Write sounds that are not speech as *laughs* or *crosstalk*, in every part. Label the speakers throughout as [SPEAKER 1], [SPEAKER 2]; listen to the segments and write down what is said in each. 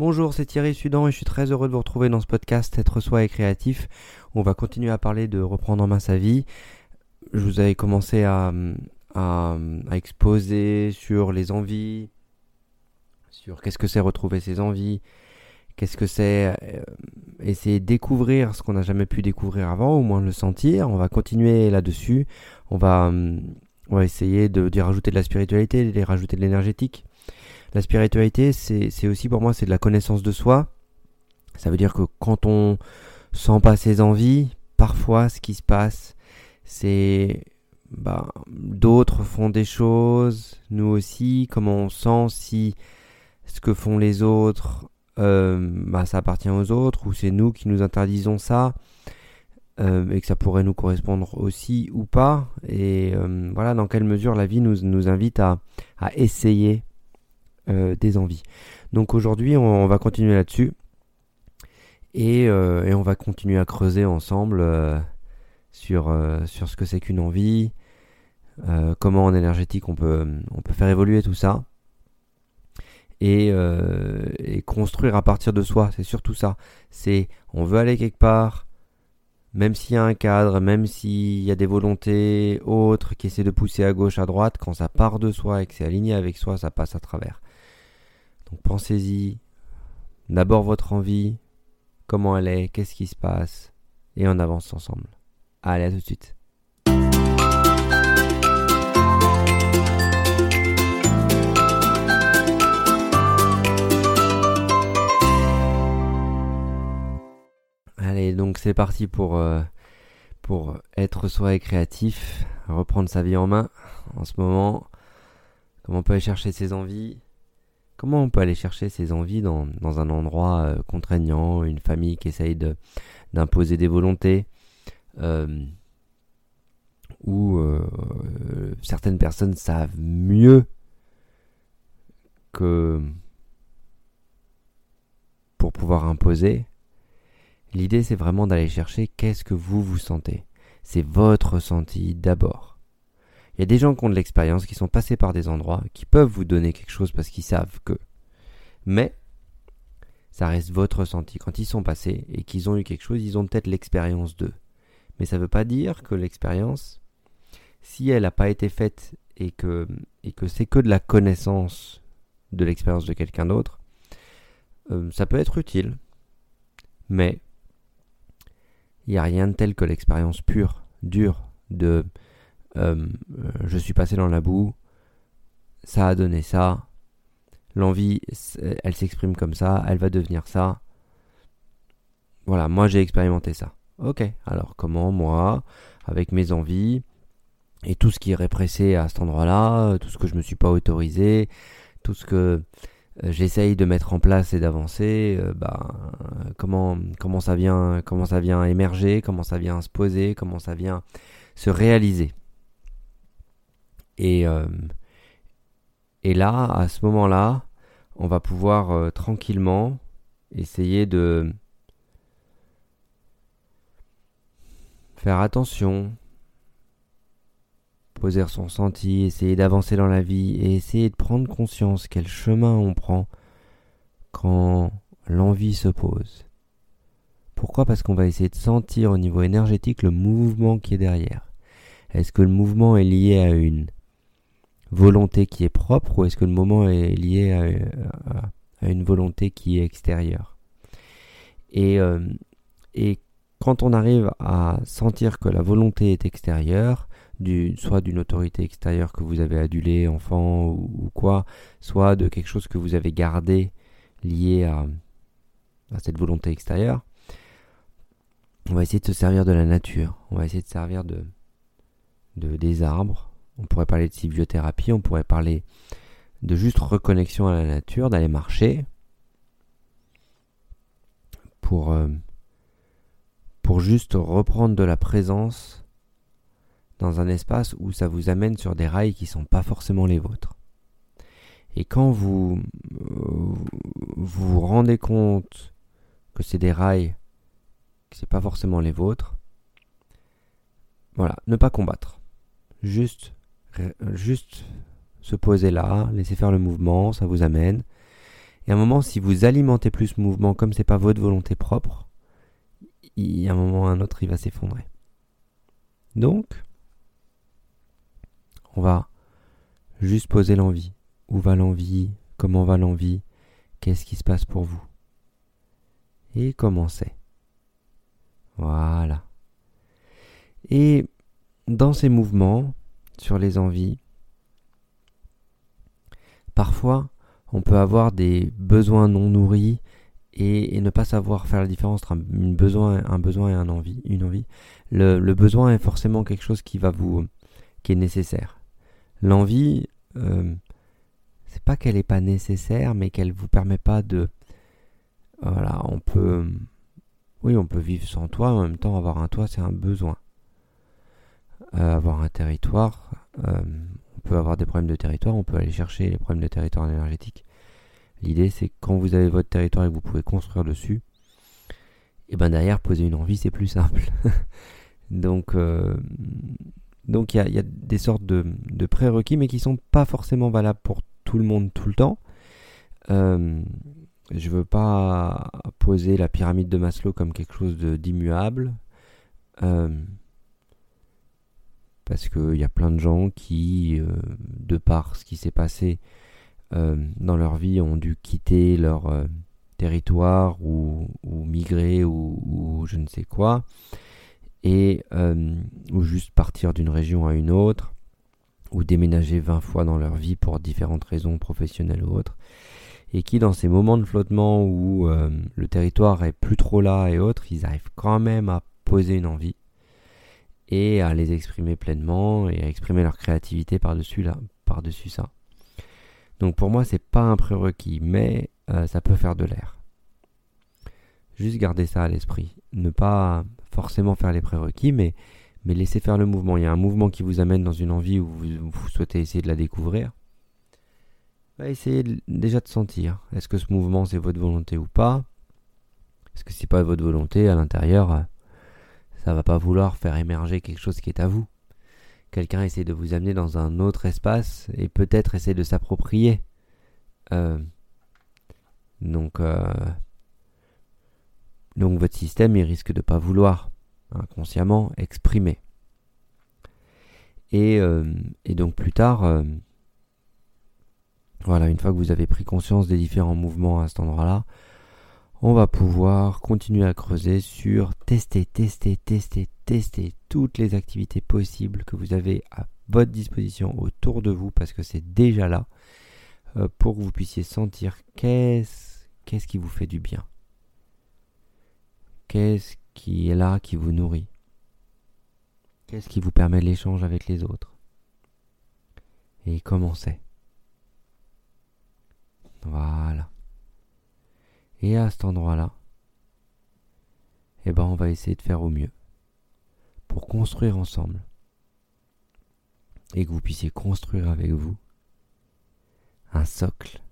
[SPEAKER 1] Bonjour, c'est Thierry Sudan et je suis très heureux de vous retrouver dans ce podcast Être soi et créatif. On va continuer à parler de reprendre en main sa vie. Je vous avais commencé à, à, exposer sur les envies, sur qu'est-ce que c'est retrouver ses envies, qu'est-ce que c'est euh, essayer de découvrir ce qu'on n'a jamais pu découvrir avant, au moins le sentir. On va continuer là-dessus. On va, on va essayer d'y rajouter de la spiritualité, d'y rajouter de l'énergétique. La spiritualité, c'est aussi pour moi, c'est de la connaissance de soi. Ça veut dire que quand on sent pas ses envies, parfois ce qui se passe, c'est bah, d'autres font des choses, nous aussi, comment on sent si ce que font les autres, euh, bah, ça appartient aux autres, ou c'est nous qui nous interdisons ça, euh, et que ça pourrait nous correspondre aussi ou pas, et euh, voilà dans quelle mesure la vie nous, invite à essayer euh, des envies. Donc aujourd'hui, on, va continuer là-dessus. Euh, et, on va continuer à creuser ensemble euh, sur, ce que c'est qu'une envie, comment en énergétique on peut, on peut faire évoluer tout ça. Et, et, construire à partir de soi. C'est surtout ça. C'est on veut aller quelque part, même s'il y a un cadre, même s'il y a des volontés autres qui essaient de pousser à gauche, à droite, quand ça part de soi et que c'est aligné avec soi, ça passe à travers. Donc pensez-y. D'abord votre envie, comment elle est, qu'est-ce qui se passe, et on avance ensemble. Allez, à tout de suite. Allez, donc c'est parti pour, euh, pour être soi et créatif, reprendre sa vie en main en ce moment. Comment on peut aller chercher ses envies Comment on peut aller chercher ses envies dans, un endroit euh, contraignant, une famille qui essaye d'imposer des volontés, euh, où euh, certaines personnes savent mieux que pour pouvoir imposer? L'idée c'est vraiment d'aller chercher qu'est-ce que vous vous sentez. C'est votre ressenti d'abord. Il y a des gens qui ont de l'expérience, qui sont passés par des endroits, qui peuvent vous donner quelque chose parce qu'ils savent que. Mais ça reste votre ressenti. Quand ils sont passés et qu'ils ont eu quelque chose, ils ont peut-être l'expérience d'eux. Mais ça ne veut pas dire que l'expérience, si elle n'a pas été faite et que, c'est que de la connaissance de l'expérience de quelqu'un d'autre, euh, ça peut être utile. Mais il n'y a rien de tel que l'expérience pure, dure, de euh, je suis passé dans la boue, ça a donné ça, l'envie, elle s'exprime comme ça, elle va devenir ça. Voilà, moi j'ai expérimenté ça. Ok, alors comment moi, avec mes envies, et tout ce qui est répressé à cet endroit-là, tout ce que je me suis pas autorisé, tout ce que euh, j'essaye de mettre en place et d'avancer, euh, bah, comment, comment, ça vient, comment ça vient émerger, comment ça vient se poser, comment ça vient se réaliser. Et, euh, et là, à ce moment-là, on va pouvoir euh, tranquillement essayer de faire attention, poser son senti, essayer d'avancer dans la vie et essayer de prendre conscience quel chemin on prend quand l'envie se pose. Pourquoi? Parce qu'on va essayer de sentir au niveau énergétique le mouvement qui est derrière. Est-ce que le mouvement est lié à une volonté qui est propre ou est-ce que le moment est lié à, une volonté qui est extérieure? Et, euh, et quand on arrive à sentir que la volonté est extérieure, soit d'une autorité extérieure que vous avez adulée, enfant ou, quoi, soit de quelque chose que vous avez gardé lié à, cette volonté extérieure, on va essayer de se servir de la nature, on va essayer de servir de des arbres, on pourrait parler de bibliothérapie, on pourrait parler de juste reconnexion à la nature, d'aller marcher pour, euh, pour juste reprendre de la présence dans un espace où ça vous amène sur des rails qui ne sont pas forcément les vôtres. Et quand vous vous, vous rendez compte que c'est des rails que c'est pas forcément les vôtres, voilà, ne pas combattre. Juste juste se poser là, laisser faire le mouvement, ça vous amène. Et à un moment, si vous alimentez plus ce mouvement, comme c'est pas votre volonté propre, il y a un moment ou un autre, il va s'effondrer. Donc, on va juste poser l'envie. Où va l'envie? Comment va l'envie? Qu'est-ce qui se passe pour vous? Et commencez. Voilà. Et dans ces mouvements, sur les envies, parfois on peut avoir des besoins non nourris et, ne pas savoir faire la différence entre un, besoin, un besoin et un envie, une envie. Le, besoin est forcément quelque chose qui va vous, qui est nécessaire. L'envie, euh, c'est pas qu'elle n'est pas nécessaire, mais qu'elle vous permet pas de, voilà, on peut, oui, on peut vivre sans toit, en même temps avoir un toit, c'est un besoin. Euh, avoir un territoire, euh, on peut avoir des problèmes de territoire, on peut aller chercher les problèmes de territoire énergétique. L'idée, c'est que quand vous avez votre territoire et que vous pouvez construire dessus, et ben derrière, poser une envie, c'est plus simple. *laughs* donc, euh, donc il y, a, des sortes de, prérequis, mais qui sont pas forcément valables pour tout le monde tout le temps. Euh, je veux pas poser la pyramide de Maslow comme quelque chose d'immuable. Parce qu'il y a plein de gens qui, euh, de par ce qui s'est passé euh, dans leur vie, ont dû quitter leur euh, territoire ou, migrer ou, je ne sais quoi, et ou juste partir d'une région à une autre, ou déménager 20 fois dans leur vie pour différentes raisons professionnelles ou autres, et qui dans ces moments de flottement où le territoire est plus trop là et autres, ils arrivent quand même à poser une envie et à les exprimer pleinement et à exprimer leur créativité par-dessus ça. Donc pour moi, c'est pas un prérequis, mais euh, ça peut faire de l'air. Juste garder ça à l'esprit. Ne pas forcément faire les prérequis, mais, mais laisser faire le mouvement. Il y a un mouvement qui vous amène dans une envie où vous, vous souhaitez essayer de la découvrir. Bah, essayez déjà de sentir. Est-ce que ce mouvement c'est votre volonté ou pas? Est-ce que c'est pas votre volonté à l'intérieur euh, va pas vouloir faire émerger quelque chose qui est à vous. Quelqu'un essaie de vous amener dans un autre espace et peut-être essaie de s'approprier. Euh, donc, euh, donc votre système, il risque de pas vouloir inconsciemment exprimer. Et, euh, et donc plus tard, voilà, une fois que vous avez pris conscience des différents mouvements à cet endroit-là, on va pouvoir continuer à creuser sur tester, tester, tester, tester toutes les activités possibles que vous avez à votre disposition autour de vous parce que c'est déjà là euh, pour que vous puissiez sentir qu'est-ce qu'est-ce qui vous fait du bien. Qu'est-ce qui est là, qui vous nourrit? Qu'est-ce qui vous permet l'échange avec les autres? Et comment c'est? Voilà. Et à cet endroit-là, eh ben on va essayer de faire au mieux pour construire ensemble. Et que vous puissiez construire avec vous un socle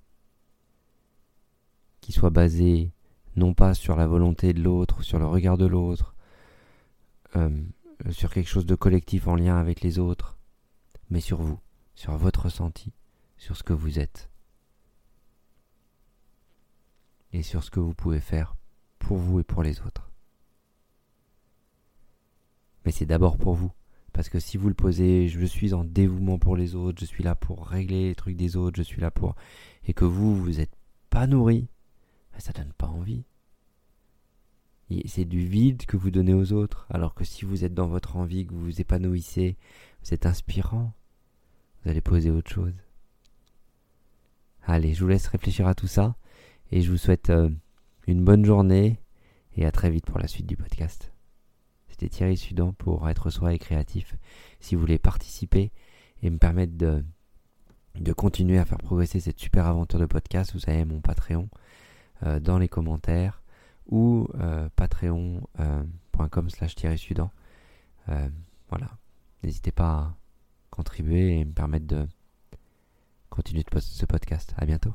[SPEAKER 1] qui soit basé non pas sur la volonté de l'autre, sur le regard de l'autre, euh, sur quelque chose de collectif en lien avec les autres, mais sur vous, sur votre ressenti, sur ce que vous êtes et sur ce que vous pouvez faire pour vous et pour les autres. Mais c'est d'abord pour vous. Parce que si vous le posez, je suis en dévouement pour les autres, je suis là pour régler les trucs des autres, je suis là pour... Et que vous, vous n'êtes pas nourri, ben, ça donne pas envie. C'est du vide que vous donnez aux autres. Alors que si vous êtes dans votre envie, que vous vous épanouissez, vous êtes inspirant, vous allez poser autre chose. Allez, je vous laisse réfléchir à tout ça. Et je vous souhaite euh, une bonne journée et à très vite pour la suite du podcast. C'était Thierry Sudan pour être soi et créatif. Si vous voulez participer et me permettre de, de continuer à faire progresser cette super aventure de podcast, vous avez mon Patreon euh, dans les commentaires ou euh, patreon.com slash Thierry Sudan. voilà. N'hésitez pas à contribuer et me permettre de continuer ce podcast. À bientôt.